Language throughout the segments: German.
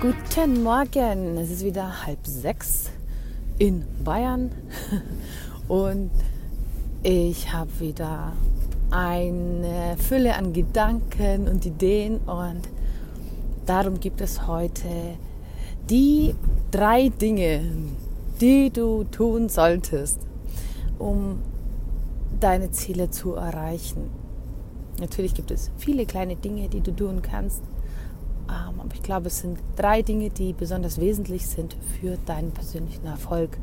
Guten Morgen, es ist wieder halb sechs in Bayern. Und ich habe wieder eine Fülle an Gedanken und Ideen. Und darum gibt es heute die drei Dinge, die du tun solltest, um deine Ziele zu erreichen. Natürlich gibt es viele kleine Dinge, die du tun kannst, aber ich glaube, es sind drei Dinge, die besonders wesentlich sind für deinen persönlichen Erfolg.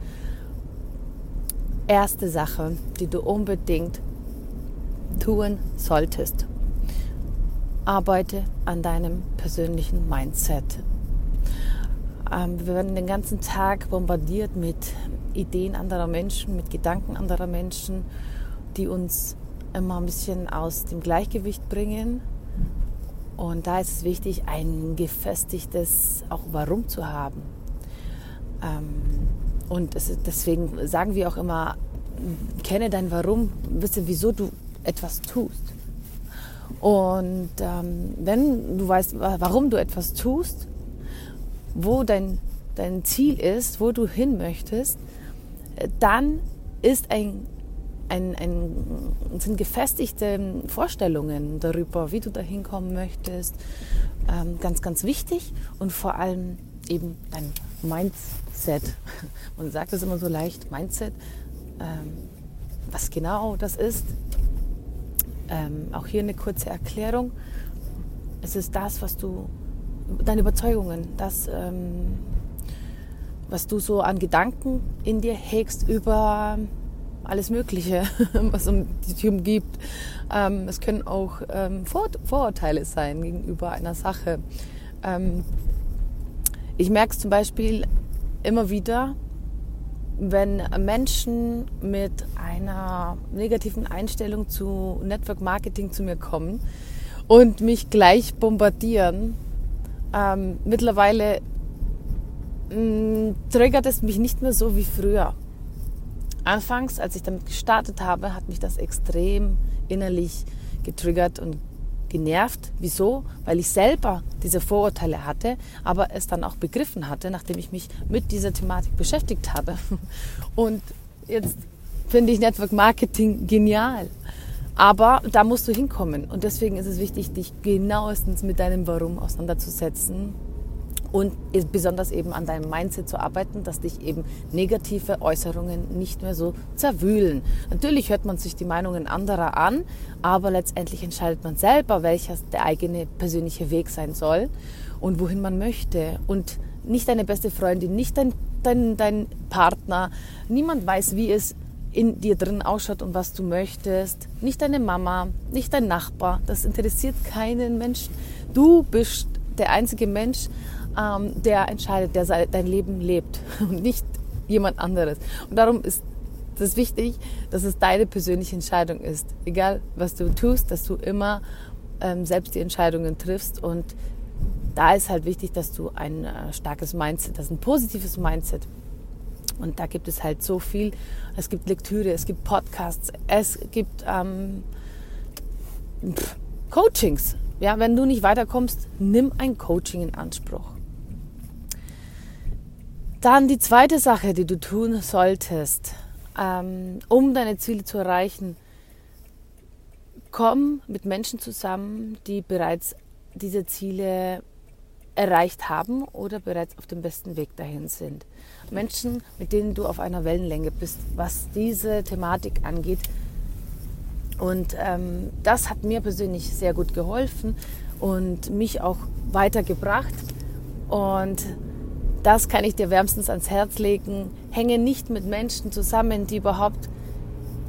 Erste Sache, die du unbedingt tun solltest. Arbeite an deinem persönlichen Mindset. Ähm, wir werden den ganzen Tag bombardiert mit Ideen anderer Menschen, mit Gedanken anderer Menschen, die uns immer ein bisschen aus dem Gleichgewicht bringen und da ist es wichtig, ein gefestigtes auch Warum zu haben. Ähm, und deswegen sagen wir auch immer, kenne dein Warum, wisse, wieso du etwas tust. Und ähm, wenn du weißt, warum du etwas tust, wo dein, dein Ziel ist, wo du hin möchtest, dann ist ein ein, ein, sind gefestigte Vorstellungen darüber, wie du da hinkommen möchtest. Ähm, ganz, ganz wichtig und vor allem eben dein Mindset. Man sagt es immer so leicht, Mindset. Ähm, was genau das ist, ähm, auch hier eine kurze Erklärung. Es ist das, was du, deine Überzeugungen, das, ähm, was du so an Gedanken in dir hegst über alles Mögliche, was um dich umgibt. Ähm, es können auch ähm, Vor Vorurteile sein gegenüber einer Sache. Ähm, ich merke es zum Beispiel immer wieder, wenn Menschen mit einer negativen Einstellung zu Network Marketing zu mir kommen und mich gleich bombardieren. Ähm, mittlerweile mh, mm, triggert es mich nicht mehr so wie früher. Anfangs, als ich damit gestartet habe, hat mich das extrem innerlich getriggert und genervt. Wieso? Weil ich selber diese Vorurteile hatte, aber es dann auch begriffen hatte, nachdem ich mich mit dieser Thematik beschäftigt habe. Und jetzt finde ich Network Marketing genial. Aber da musst du hinkommen. Und deswegen ist es wichtig, dich genauestens mit deinem Warum auseinanderzusetzen und besonders eben an deinem Mindset zu arbeiten, dass dich eben negative Äußerungen nicht mehr so zerwühlen. Natürlich hört man sich die Meinungen anderer an, aber letztendlich entscheidet man selber, welcher der eigene persönliche Weg sein soll und wohin man möchte. Und nicht deine beste Freundin, nicht dein, dein, dein Partner, niemand weiß, wie es in dir drin ausschaut und was du möchtest. Nicht deine Mama, nicht dein Nachbar. Das interessiert keinen Menschen. Du bist der einzige Mensch, ähm, der entscheidet, der dein Leben lebt und nicht jemand anderes. Und darum ist es wichtig, dass es deine persönliche Entscheidung ist. Egal, was du tust, dass du immer ähm, selbst die Entscheidungen triffst. Und da ist halt wichtig, dass du ein äh, starkes Mindset hast, ein positives Mindset. Und da gibt es halt so viel. Es gibt Lektüre, es gibt Podcasts, es gibt ähm, Coachings. Ja, wenn du nicht weiterkommst, nimm ein Coaching in Anspruch. Dann die zweite Sache, die du tun solltest, ähm, um deine Ziele zu erreichen. Komm mit Menschen zusammen, die bereits diese Ziele erreicht haben oder bereits auf dem besten Weg dahin sind. Menschen, mit denen du auf einer Wellenlänge bist, was diese Thematik angeht. Und ähm, das hat mir persönlich sehr gut geholfen und mich auch weitergebracht. Und das kann ich dir wärmstens ans Herz legen. Hänge nicht mit Menschen zusammen, die überhaupt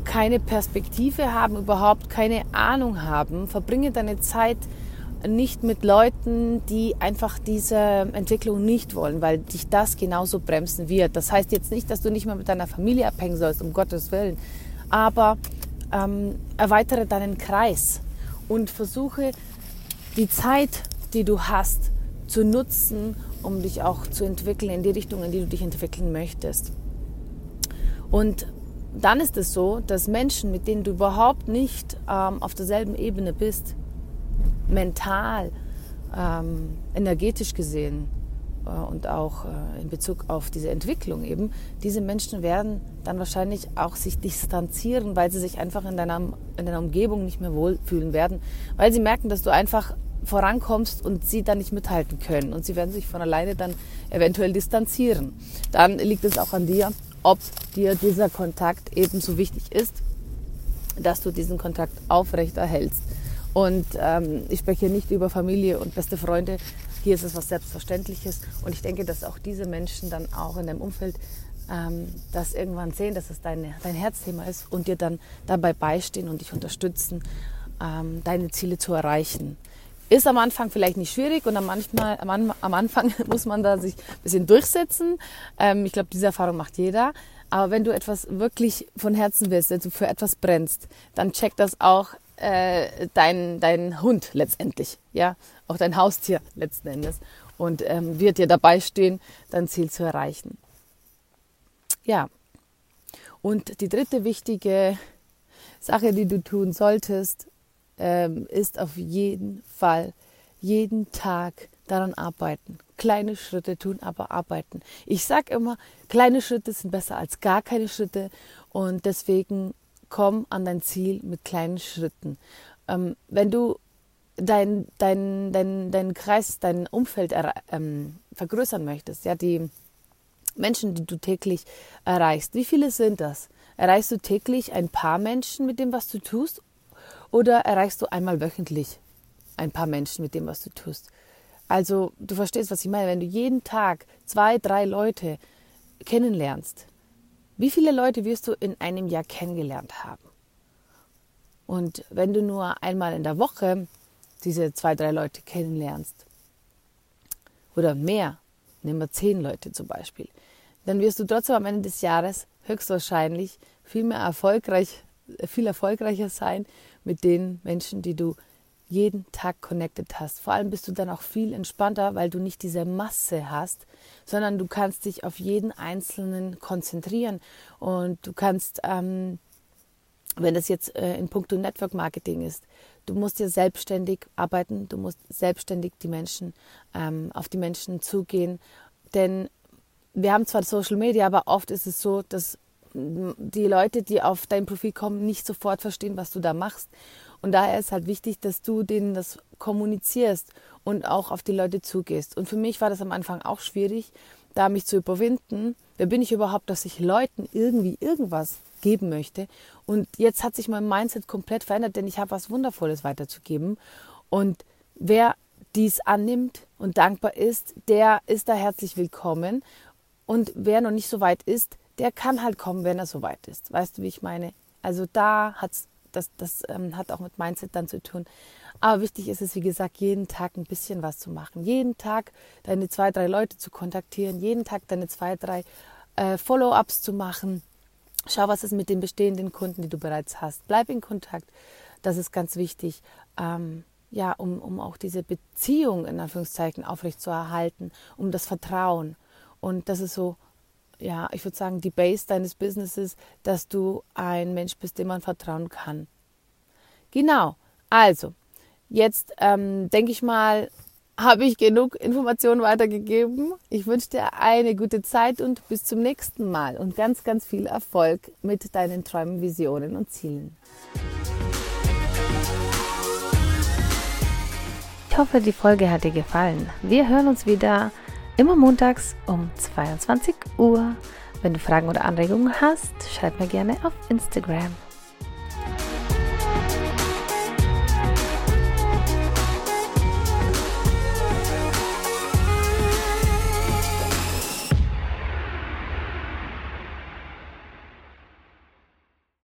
keine Perspektive haben, überhaupt keine Ahnung haben. Verbringe deine Zeit nicht mit Leuten, die einfach diese Entwicklung nicht wollen, weil dich das genauso bremsen wird. Das heißt jetzt nicht, dass du nicht mehr mit deiner Familie abhängen sollst, um Gottes Willen, aber ähm, erweitere deinen Kreis und versuche die Zeit, die du hast, zu nutzen, um dich auch zu entwickeln in die Richtung, in die du dich entwickeln möchtest. Und dann ist es so, dass Menschen, mit denen du überhaupt nicht ähm, auf derselben Ebene bist, mental, ähm, energetisch gesehen äh, und auch äh, in Bezug auf diese Entwicklung eben, diese Menschen werden dann wahrscheinlich auch sich distanzieren, weil sie sich einfach in deiner, in deiner Umgebung nicht mehr wohlfühlen werden, weil sie merken, dass du einfach vorankommst und sie dann nicht mithalten können und sie werden sich von alleine dann eventuell distanzieren. Dann liegt es auch an dir, ob dir dieser Kontakt ebenso wichtig ist, dass du diesen Kontakt aufrecht erhältst. Und ähm, ich spreche hier nicht über Familie und beste Freunde. Hier ist es was Selbstverständliches. Und ich denke, dass auch diese Menschen dann auch in deinem Umfeld ähm, das irgendwann sehen, dass es deine, dein Herzthema ist und dir dann dabei beistehen und dich unterstützen, ähm, deine Ziele zu erreichen. Ist am Anfang vielleicht nicht schwierig und am, manchmal, am, am Anfang muss man da sich ein bisschen durchsetzen. Ähm, ich glaube, diese Erfahrung macht jeder. Aber wenn du etwas wirklich von Herzen willst, wenn du für etwas brennst, dann check das auch äh, dein, dein Hund letztendlich, ja, auch dein Haustier letzten Endes und ähm, wird dir dabei stehen, dein Ziel zu erreichen. Ja, und die dritte wichtige Sache, die du tun solltest, ähm, ist auf jeden Fall jeden Tag daran arbeiten. Kleine Schritte tun, aber arbeiten. Ich sage immer, kleine Schritte sind besser als gar keine Schritte und deswegen komm an dein Ziel mit kleinen Schritten. Ähm, wenn du dein, dein, dein, dein Kreis, dein Umfeld ähm, vergrößern möchtest, ja, die Menschen, die du täglich erreichst, wie viele sind das? Erreichst du täglich ein paar Menschen mit dem, was du tust? Oder erreichst du einmal wöchentlich ein paar Menschen mit dem, was du tust? Also, du verstehst, was ich meine. Wenn du jeden Tag zwei, drei Leute kennenlernst, wie viele Leute wirst du in einem Jahr kennengelernt haben? Und wenn du nur einmal in der Woche diese zwei, drei Leute kennenlernst, oder mehr, nehmen wir zehn Leute zum Beispiel, dann wirst du trotzdem am Ende des Jahres höchstwahrscheinlich viel mehr erfolgreich, viel erfolgreicher sein mit den Menschen, die du jeden Tag connected hast. Vor allem bist du dann auch viel entspannter, weil du nicht diese Masse hast, sondern du kannst dich auf jeden Einzelnen konzentrieren und du kannst, ähm, wenn das jetzt äh, in puncto Network Marketing ist, du musst dir selbstständig arbeiten, du musst selbstständig die Menschen ähm, auf die Menschen zugehen, denn wir haben zwar Social Media, aber oft ist es so, dass die Leute, die auf dein Profil kommen, nicht sofort verstehen, was du da machst. Und daher ist halt wichtig, dass du denen das kommunizierst und auch auf die Leute zugehst. Und für mich war das am Anfang auch schwierig, da mich zu überwinden. Wer bin ich überhaupt, dass ich Leuten irgendwie irgendwas geben möchte? Und jetzt hat sich mein Mindset komplett verändert, denn ich habe was Wundervolles weiterzugeben. Und wer dies annimmt und dankbar ist, der ist da herzlich willkommen. Und wer noch nicht so weit ist, der kann halt kommen, wenn er so weit ist. Weißt du, wie ich meine? Also da hat's, das, das ähm, hat auch mit Mindset dann zu tun. Aber wichtig ist es, wie gesagt, jeden Tag ein bisschen was zu machen. Jeden Tag deine zwei, drei Leute zu kontaktieren, jeden Tag deine zwei, drei äh, Follow-ups zu machen. Schau, was ist mit den bestehenden Kunden, die du bereits hast. Bleib in Kontakt. Das ist ganz wichtig. Ähm, ja, um, um auch diese Beziehung in Anführungszeichen aufrechtzuerhalten, um das Vertrauen. Und das ist so ja, ich würde sagen, die Base deines Businesses, dass du ein Mensch bist, dem man vertrauen kann. Genau. Also, jetzt ähm, denke ich mal, habe ich genug Informationen weitergegeben. Ich wünsche dir eine gute Zeit und bis zum nächsten Mal und ganz, ganz viel Erfolg mit deinen Träumen, Visionen und Zielen. Ich hoffe, die Folge hat dir gefallen. Wir hören uns wieder Immer montags um 22 Uhr. Wenn du Fragen oder Anregungen hast, schreib mir gerne auf Instagram.